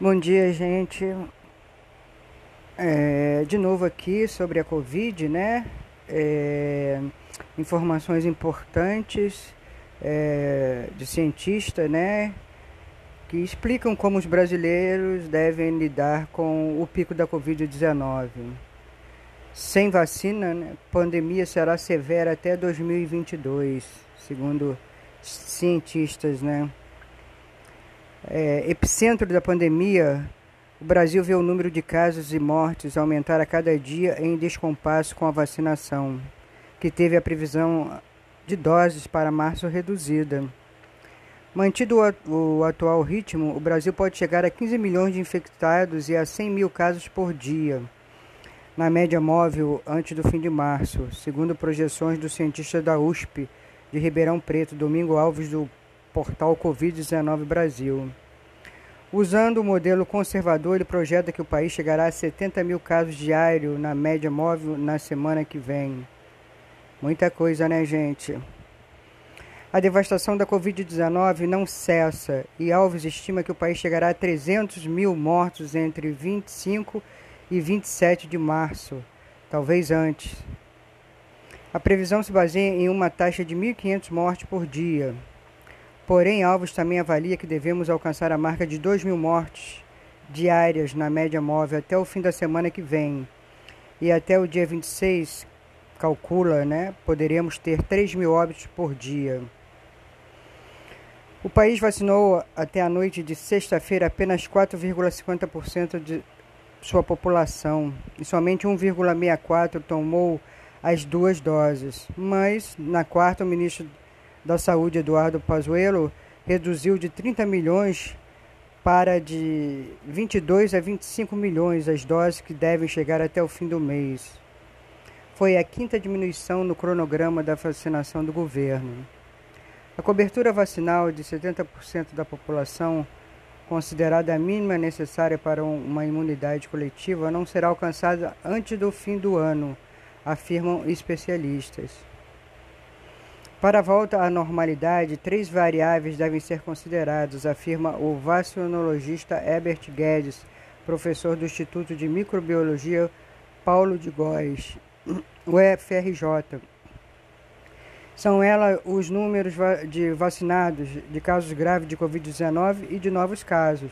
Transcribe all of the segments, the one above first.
Bom dia, gente. É, de novo aqui sobre a Covid, né? É, informações importantes é, de cientistas, né? Que explicam como os brasileiros devem lidar com o pico da Covid-19. Sem vacina, né, pandemia será severa até 2022, segundo cientistas, né? É, epicentro da pandemia, o Brasil vê o número de casos e mortes aumentar a cada dia em descompasso com a vacinação, que teve a previsão de doses para março reduzida. Mantido o atual ritmo, o Brasil pode chegar a 15 milhões de infectados e a 100 mil casos por dia, na média móvel antes do fim de março, segundo projeções do cientista da USP de Ribeirão Preto, Domingo Alves, do portal Covid-19 Brasil. Usando o modelo conservador, ele projeta que o país chegará a 70 mil casos diários na média móvel na semana que vem. Muita coisa, né, gente? A devastação da Covid-19 não cessa e Alves estima que o país chegará a 300 mil mortos entre 25 e 27 de março, talvez antes. A previsão se baseia em uma taxa de 1.500 mortes por dia. Porém, Alves também avalia que devemos alcançar a marca de 2 mil mortes diárias na média móvel até o fim da semana que vem. E até o dia 26, calcula, né, poderemos ter 3 mil óbitos por dia. O país vacinou até a noite de sexta-feira apenas 4,50% de sua população e somente 1,64% tomou as duas doses. Mas, na quarta, o ministro da Saúde, Eduardo Pazuello, reduziu de 30 milhões para de 22 a 25 milhões as doses que devem chegar até o fim do mês. Foi a quinta diminuição no cronograma da vacinação do governo. A cobertura vacinal de 70% da população, considerada a mínima necessária para uma imunidade coletiva, não será alcançada antes do fim do ano, afirmam especialistas. Para a volta à normalidade, três variáveis devem ser consideradas, afirma o vacinologista Herbert Guedes, professor do Instituto de Microbiologia Paulo de Góes, UFRJ. São elas os números de vacinados de casos graves de Covid-19 e de novos casos.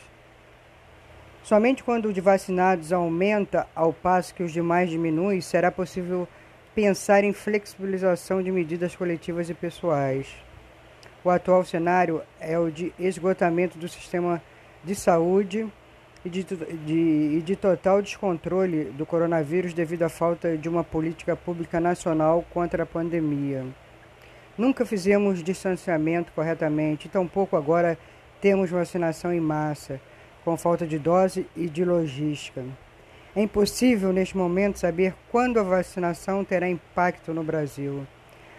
Somente quando o de vacinados aumenta ao passo que os demais diminuem, será possível pensar em flexibilização de medidas coletivas e pessoais. O atual cenário é o de esgotamento do sistema de saúde e de, de, de total descontrole do coronavírus devido à falta de uma política pública nacional contra a pandemia. Nunca fizemos distanciamento corretamente, tampouco agora temos vacinação em massa, com falta de dose e de logística. É impossível neste momento saber quando a vacinação terá impacto no Brasil,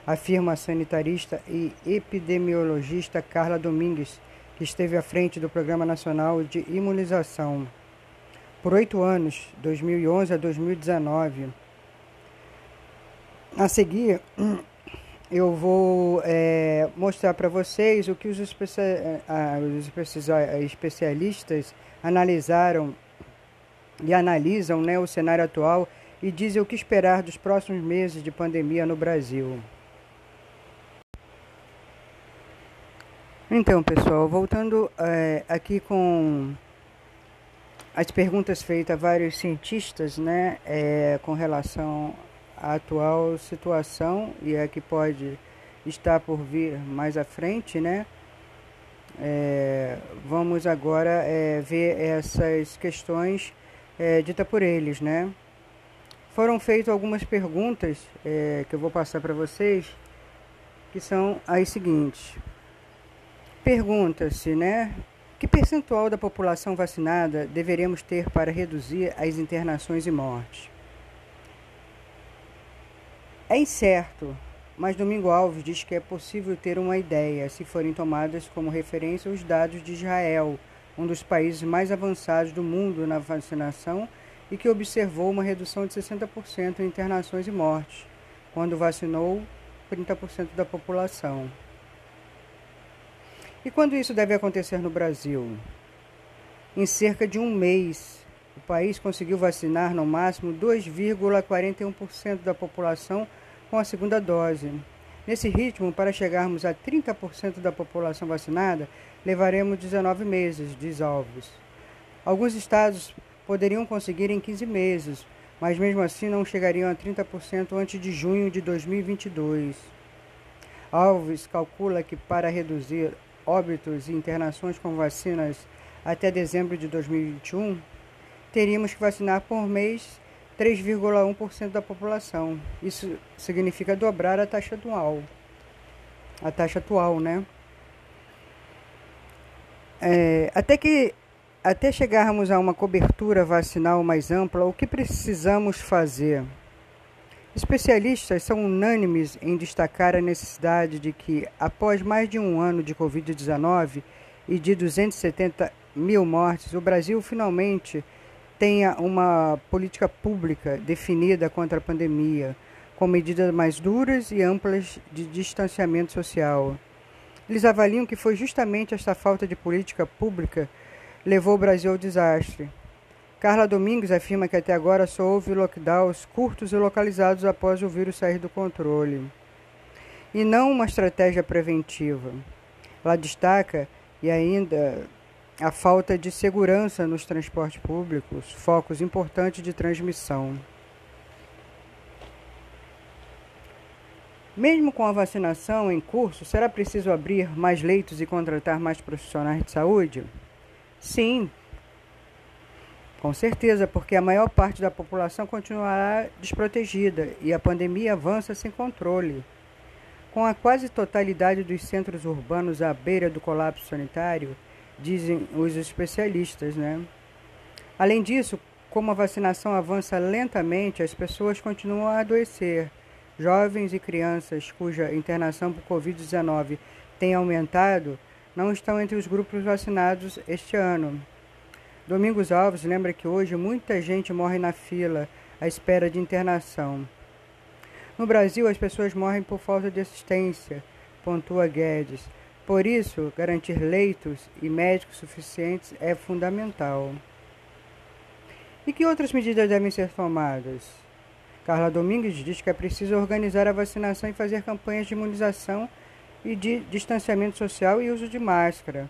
afirma a sanitarista e epidemiologista Carla Domingues, que esteve à frente do Programa Nacional de Imunização por oito anos, 2011 a 2019. A seguir, eu vou é, mostrar para vocês o que os, especia os especialistas analisaram e analisam né, o cenário atual e dizem o que esperar dos próximos meses de pandemia no Brasil. Então, pessoal, voltando é, aqui com as perguntas feitas a vários cientistas, né, é, com relação à atual situação e a que pode estar por vir mais à frente, né, é, vamos agora ver essas questões é, dita por eles, né? Foram feitas algumas perguntas é, que eu vou passar para vocês, que são as seguintes. Pergunta-se, né? Que percentual da população vacinada deveremos ter para reduzir as internações e mortes? É incerto, mas Domingo Alves diz que é possível ter uma ideia se forem tomadas como referência os dados de Israel, um dos países mais avançados do mundo na vacinação e que observou uma redução de 60% em internações e mortes, quando vacinou 30% da população. E quando isso deve acontecer no Brasil? em cerca de um mês. O país conseguiu vacinar no máximo 2,41% da população com a segunda dose. Nesse ritmo, para chegarmos a 30% da população vacinada, levaremos 19 meses, diz Alves. Alguns estados poderiam conseguir em 15 meses, mas mesmo assim não chegariam a 30% antes de junho de 2022. Alves calcula que para reduzir óbitos e internações com vacinas até dezembro de 2021, teríamos que vacinar por mês 3,1% da população. Isso significa dobrar a taxa atual. A taxa atual, né? É, até que até chegarmos a uma cobertura vacinal mais ampla, o que precisamos fazer? Especialistas são unânimes em destacar a necessidade de que, após mais de um ano de Covid-19 e de 270 mil mortes, o Brasil finalmente tenha uma política pública definida contra a pandemia, com medidas mais duras e amplas de distanciamento social. Eles avaliam que foi justamente esta falta de política pública levou o Brasil ao desastre. Carla Domingos afirma que até agora só houve lockdowns curtos e localizados após o vírus sair do controle, e não uma estratégia preventiva. Ela destaca e ainda a falta de segurança nos transportes públicos, focos importantes de transmissão. Mesmo com a vacinação em curso, será preciso abrir mais leitos e contratar mais profissionais de saúde? Sim, com certeza, porque a maior parte da população continuará desprotegida e a pandemia avança sem controle. Com a quase totalidade dos centros urbanos à beira do colapso sanitário, dizem os especialistas, né? Além disso, como a vacinação avança lentamente, as pessoas continuam a adoecer. Jovens e crianças cuja internação por Covid-19 tem aumentado não estão entre os grupos vacinados este ano. Domingos Alves lembra que hoje muita gente morre na fila à espera de internação. No Brasil, as pessoas morrem por falta de assistência, pontua Guedes. Por isso, garantir leitos e médicos suficientes é fundamental. E que outras medidas devem ser tomadas? Carla Domingues diz que é preciso organizar a vacinação e fazer campanhas de imunização e de distanciamento social e uso de máscara.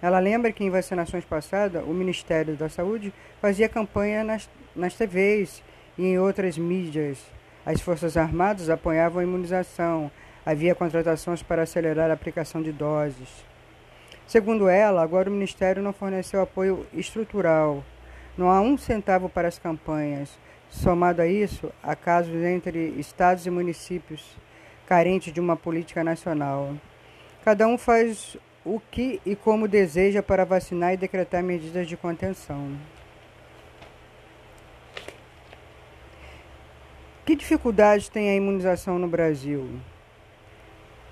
Ela lembra que em vacinações passadas, o Ministério da Saúde fazia campanha nas, nas TVs e em outras mídias. As Forças Armadas apoiavam a imunização, Havia contratações para acelerar a aplicação de doses. Segundo ela, agora o Ministério não forneceu apoio estrutural. Não há um centavo para as campanhas. Somado a isso, há casos entre estados e municípios carentes de uma política nacional. Cada um faz o que e como deseja para vacinar e decretar medidas de contenção. Que dificuldades tem a imunização no Brasil?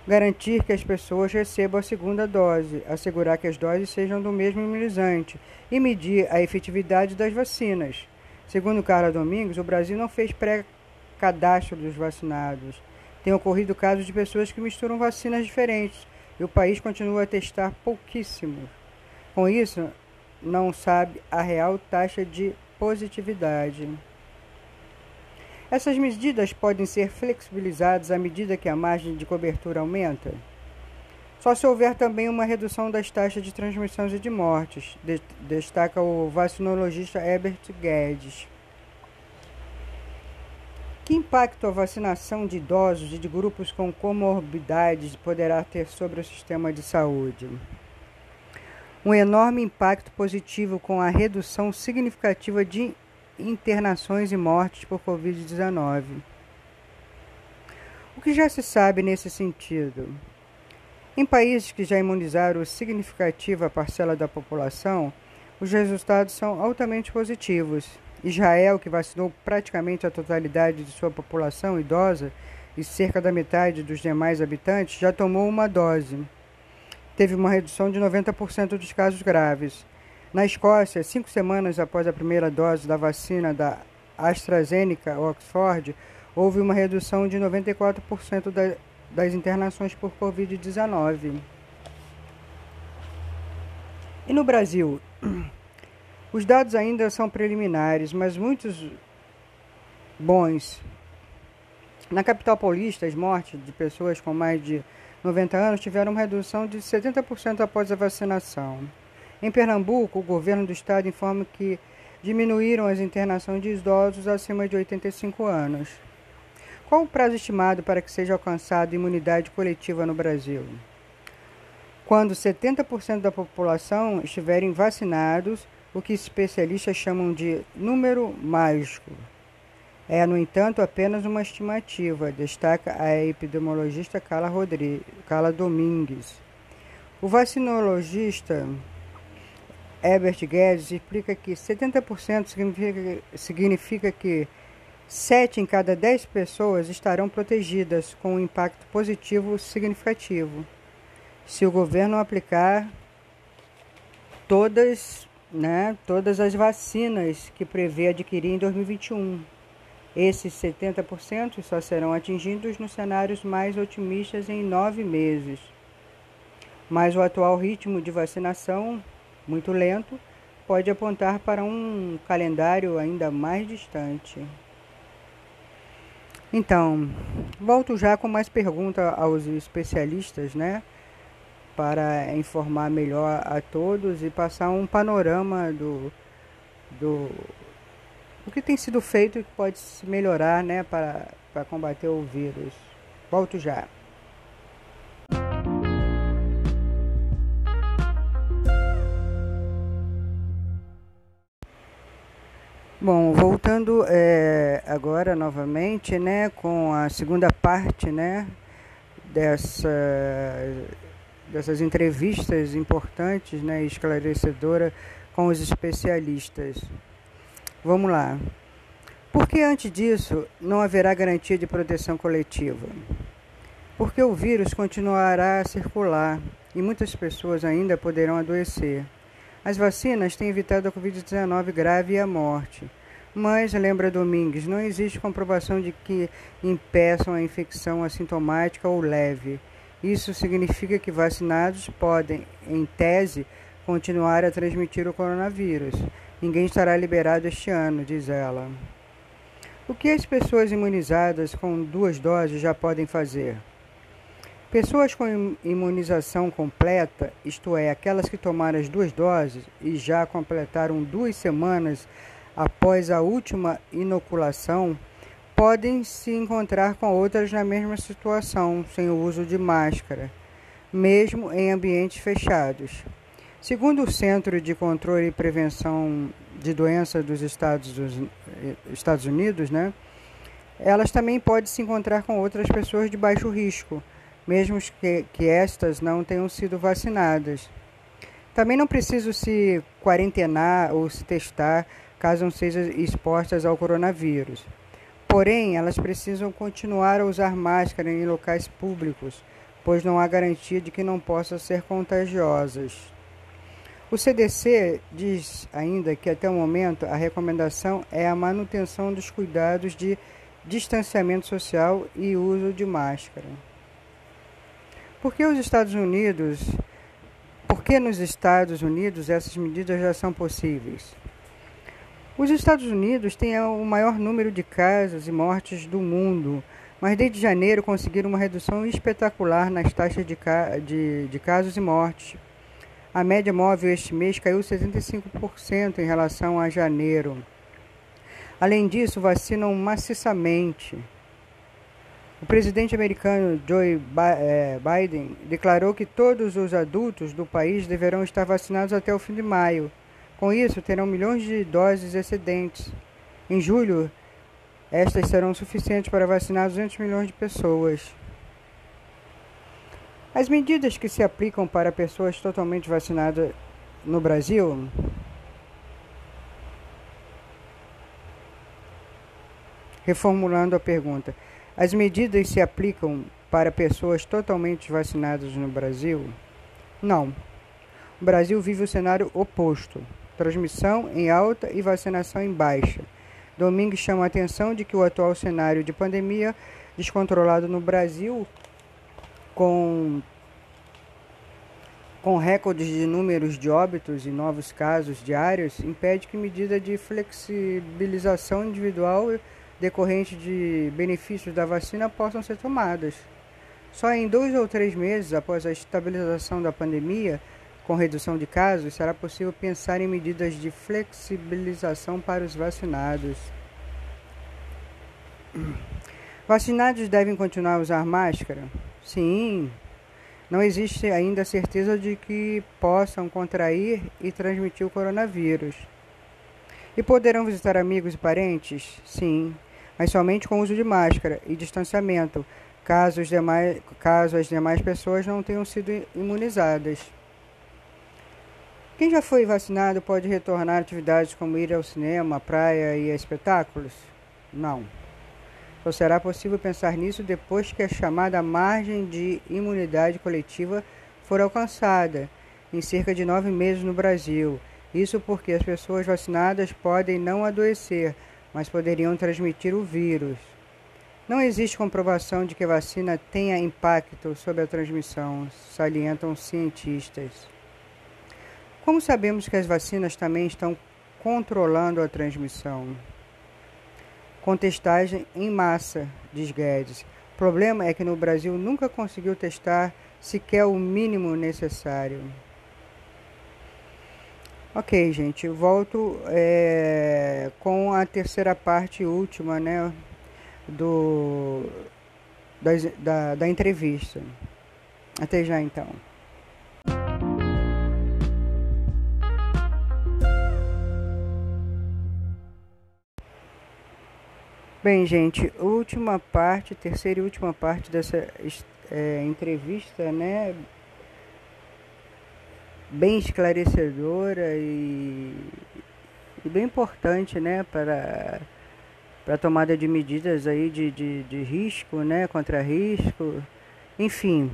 garantir que as pessoas recebam a segunda dose, assegurar que as doses sejam do mesmo imunizante e medir a efetividade das vacinas. Segundo Carla Domingos, o Brasil não fez pré-cadastro dos vacinados. Tem ocorrido casos de pessoas que misturam vacinas diferentes e o país continua a testar pouquíssimo. Com isso, não sabe a real taxa de positividade. Essas medidas podem ser flexibilizadas à medida que a margem de cobertura aumenta? Só se houver também uma redução das taxas de transmissões e de mortes, de, destaca o vacinologista Herbert Guedes. Que impacto a vacinação de idosos e de grupos com comorbidades poderá ter sobre o sistema de saúde? Um enorme impacto positivo com a redução significativa de internações e mortes por Covid-19. O que já se sabe nesse sentido? Em países que já imunizaram significativa parcela da população, os resultados são altamente positivos. Israel, que vacinou praticamente a totalidade de sua população idosa e cerca da metade dos demais habitantes, já tomou uma dose. Teve uma redução de 90% dos casos graves. Na Escócia, cinco semanas após a primeira dose da vacina da AstraZeneca Oxford, houve uma redução de 94% da, das internações por Covid-19. E no Brasil, Os dados ainda são preliminares, mas muitos bons. Na capital paulista, as mortes de pessoas com mais de 90 anos tiveram uma redução de 70% após a vacinação. Em Pernambuco, o governo do estado informa que diminuíram as internações de idosos acima de 85 anos. Qual o prazo estimado para que seja alcançada imunidade coletiva no Brasil? Quando 70% da população estiverem vacinados, o que especialistas chamam de número mágico. É, no entanto, apenas uma estimativa, destaca a epidemiologista Carla, Rodrigues, Carla Domingues. O vacinologista Herbert Guedes explica que 70% significa, significa que 7 em cada 10 pessoas estarão protegidas com um impacto positivo significativo. Se o governo aplicar todas, né, todas as vacinas que prevê adquirir em 2021. Esses 70% só serão atingidos nos cenários mais otimistas em nove meses. Mas o atual ritmo de vacinação muito lento, pode apontar para um calendário ainda mais distante. Então, volto já com mais perguntas aos especialistas, né? Para informar melhor a todos e passar um panorama do, do, do que tem sido feito e que pode se melhorar, né? Para, para combater o vírus. Volto já. Bom, voltando é, agora novamente, né, com a segunda parte, né, dessa, dessas entrevistas importantes, né, esclarecedora com os especialistas. Vamos lá. Porque antes disso não haverá garantia de proteção coletiva? Porque o vírus continuará a circular e muitas pessoas ainda poderão adoecer. As vacinas têm evitado a Covid-19 grave e a morte. Mas, lembra Domingues, não existe comprovação de que impeçam a infecção assintomática ou leve. Isso significa que vacinados podem, em tese, continuar a transmitir o coronavírus. Ninguém estará liberado este ano, diz ela. O que as pessoas imunizadas com duas doses já podem fazer? Pessoas com imunização completa, isto é, aquelas que tomaram as duas doses e já completaram duas semanas após a última inoculação, podem se encontrar com outras na mesma situação, sem o uso de máscara, mesmo em ambientes fechados. Segundo o Centro de Controle e Prevenção de Doenças dos Estados, dos Estados Unidos, né, elas também podem se encontrar com outras pessoas de baixo risco mesmo que, que estas não tenham sido vacinadas. Também não preciso se quarentenar ou se testar caso não sejam expostas ao coronavírus. Porém, elas precisam continuar a usar máscara em locais públicos, pois não há garantia de que não possam ser contagiosas. O CDC diz ainda que até o momento a recomendação é a manutenção dos cuidados de distanciamento social e uso de máscara. Por que os Estados Unidos, por que nos Estados Unidos essas medidas já são possíveis? Os Estados Unidos têm o maior número de casos e mortes do mundo, mas desde janeiro conseguiram uma redução espetacular nas taxas de, de, de casos e mortes. A média móvel este mês caiu 75% em relação a janeiro. Além disso, vacinam maciçamente. O presidente americano Joe eh, Biden declarou que todos os adultos do país deverão estar vacinados até o fim de maio. Com isso, terão milhões de doses excedentes. Em julho, estas serão suficientes para vacinar 200 milhões de pessoas. As medidas que se aplicam para pessoas totalmente vacinadas no Brasil Reformulando a pergunta, as medidas se aplicam para pessoas totalmente vacinadas no Brasil? Não. O Brasil vive o cenário oposto: transmissão em alta e vacinação em baixa. Domingues chama a atenção de que o atual cenário de pandemia descontrolado no Brasil, com com recordes de números de óbitos e novos casos diários, impede que medida de flexibilização individual decorrente de benefícios da vacina possam ser tomadas. Só em dois ou três meses após a estabilização da pandemia, com redução de casos, será possível pensar em medidas de flexibilização para os vacinados. Vacinados devem continuar a usar máscara? Sim, não existe ainda certeza de que possam contrair e transmitir o coronavírus. E poderão visitar amigos e parentes? Sim, mas somente com uso de máscara e distanciamento, caso, os demais, caso as demais pessoas não tenham sido imunizadas. Quem já foi vacinado pode retornar a atividades como ir ao cinema, praia e espetáculos? Não. Só será possível pensar nisso depois que a chamada margem de imunidade coletiva for alcançada, em cerca de nove meses no Brasil. Isso porque as pessoas vacinadas podem não adoecer, mas poderiam transmitir o vírus. Não existe comprovação de que a vacina tenha impacto sobre a transmissão, salientam cientistas. Como sabemos que as vacinas também estão controlando a transmissão? com testagem em massa, diz Guedes. O problema é que no Brasil nunca conseguiu testar sequer o mínimo necessário. Ok, gente, volto é, com a terceira parte última, né, do, da, da, entrevista. Até já, então. Bem, gente, última parte, terceira e última parte dessa é, entrevista, né? Bem esclarecedora e, e bem importante, né? Para para tomada de medidas aí de, de, de risco, né? Contra risco. Enfim,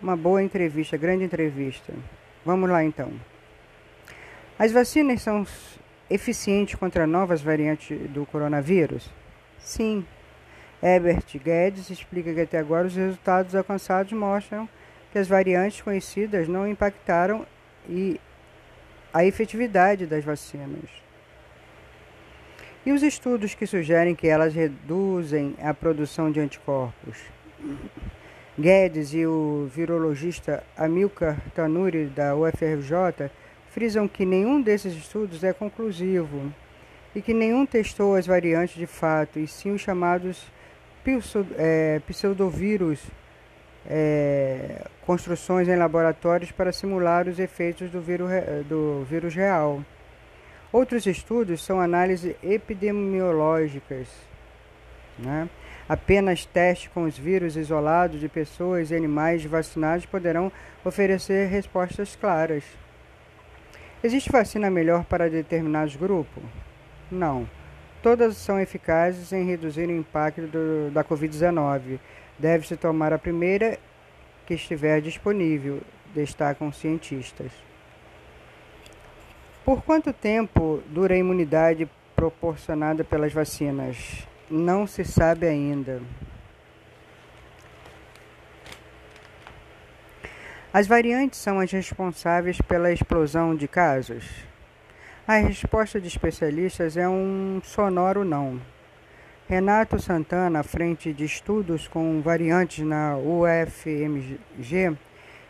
uma boa entrevista, grande entrevista. Vamos lá então. As vacinas são eficientes contra novas variantes do coronavírus? Sim. Herbert Guedes explica que até agora os resultados alcançados mostram que as variantes conhecidas não impactaram e a efetividade das vacinas. E os estudos que sugerem que elas reduzem a produção de anticorpos? Guedes e o virologista Amilcar Tanuri, da UFRJ, frisam que nenhum desses estudos é conclusivo e que nenhum testou as variantes de fato, e sim os chamados é, pseudovírus, é, construções em laboratórios para simular os efeitos do vírus, do vírus real. Outros estudos são análises epidemiológicas. Né? Apenas testes com os vírus isolados de pessoas e animais vacinados poderão oferecer respostas claras. Existe vacina melhor para determinados grupos? Não. Todas são eficazes em reduzir o impacto do, da Covid-19. Deve-se tomar a primeira que estiver disponível, destacam cientistas. Por quanto tempo dura a imunidade proporcionada pelas vacinas? Não se sabe ainda. As variantes são as responsáveis pela explosão de casos? A resposta de especialistas é um sonoro não. Renato Santana, à frente de estudos com variantes na UFMG,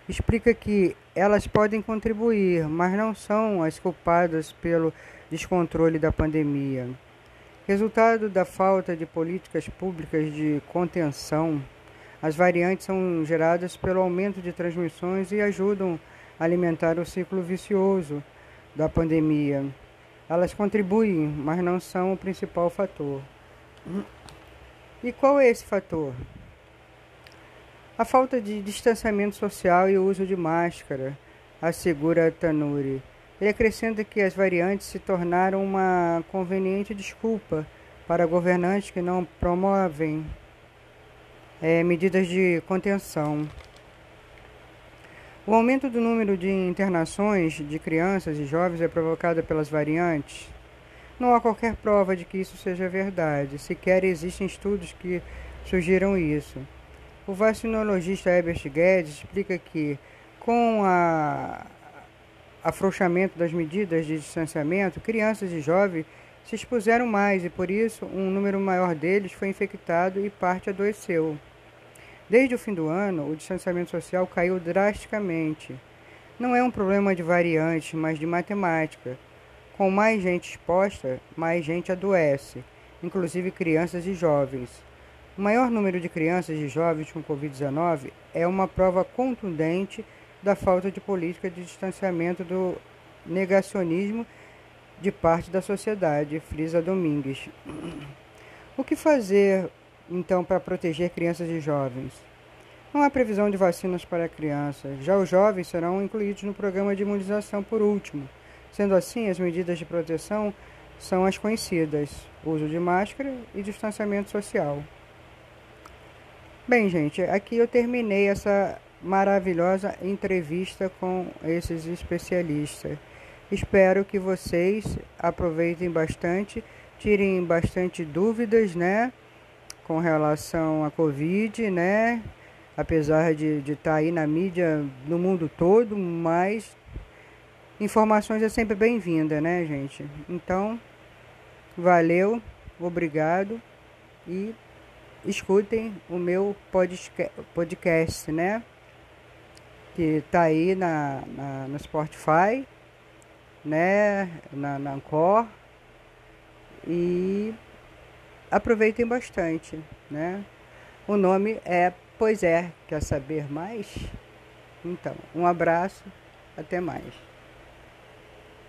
explica que elas podem contribuir, mas não são as culpadas pelo descontrole da pandemia. Resultado da falta de políticas públicas de contenção, as variantes são geradas pelo aumento de transmissões e ajudam a alimentar o ciclo vicioso da pandemia. Elas contribuem, mas não são o principal fator. E qual é esse fator? A falta de distanciamento social e o uso de máscara, assegura Tanuri. Ele acrescenta que as variantes se tornaram uma conveniente desculpa para governantes que não promovem é, medidas de contenção. O aumento do número de internações de crianças e jovens é provocado pelas variantes? Não há qualquer prova de que isso seja verdade, sequer existem estudos que sugiram isso. O vacinologista Herbert Guedes explica que, Com a afrouxamento das medidas de distanciamento, crianças e jovens se expuseram mais e, por isso, um número maior deles foi infectado e parte adoeceu. Desde o fim do ano, o distanciamento social caiu drasticamente. Não é um problema de variantes, mas de matemática. Com mais gente exposta, mais gente adoece, inclusive crianças e jovens. O maior número de crianças e jovens com Covid-19 é uma prova contundente da falta de política de distanciamento do negacionismo de parte da sociedade, frisa Domingues. O que fazer, então, para proteger crianças e jovens? Não há previsão de vacinas para crianças. Já os jovens serão incluídos no programa de imunização por último. Sendo assim, as medidas de proteção são as conhecidas: uso de máscara e distanciamento social. Bem, gente, aqui eu terminei essa maravilhosa entrevista com esses especialistas. Espero que vocês aproveitem bastante, tirem bastante dúvidas, né, com relação à Covid, né, apesar de estar tá aí na mídia no mundo todo, mas informações é sempre bem-vinda, né, gente? Então, valeu, obrigado e escutem o meu podcast, né? Que tá aí na, na no Spotify né, na, na e aproveitem bastante, né? O nome é Pois é, quer saber mais? Então, um abraço, até mais.